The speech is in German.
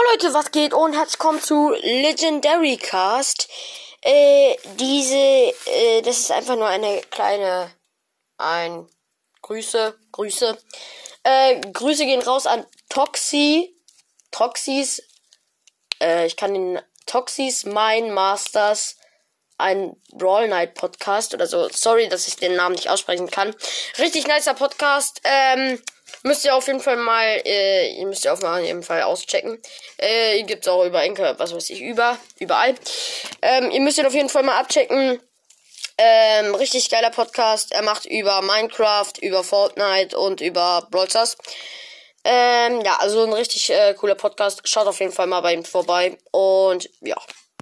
Moin Leute, was geht? Und herzlich willkommen zu Legendary Cast. Äh, diese, äh, das ist einfach nur eine kleine, ein, Grüße, Grüße. Äh, Grüße gehen raus an Toxi, Toxis, äh, ich kann den Toxis, mein Masters, ein Brawl Night Podcast oder so. Sorry, dass ich den Namen nicht aussprechen kann. Richtig nicer Podcast. Ähm, müsst ihr auf jeden Fall mal, äh, ihr müsst ihr auf jeden Fall auschecken. Äh, gibt's auch über Enker, was weiß ich, über, überall. Ähm, ihr müsst ihn auf jeden Fall mal abchecken. Ähm, richtig geiler Podcast. Er macht über Minecraft, über Fortnite und über Brawl Stars. Ähm, ja, also ein richtig äh, cooler Podcast. Schaut auf jeden Fall mal bei ihm vorbei. Und ja.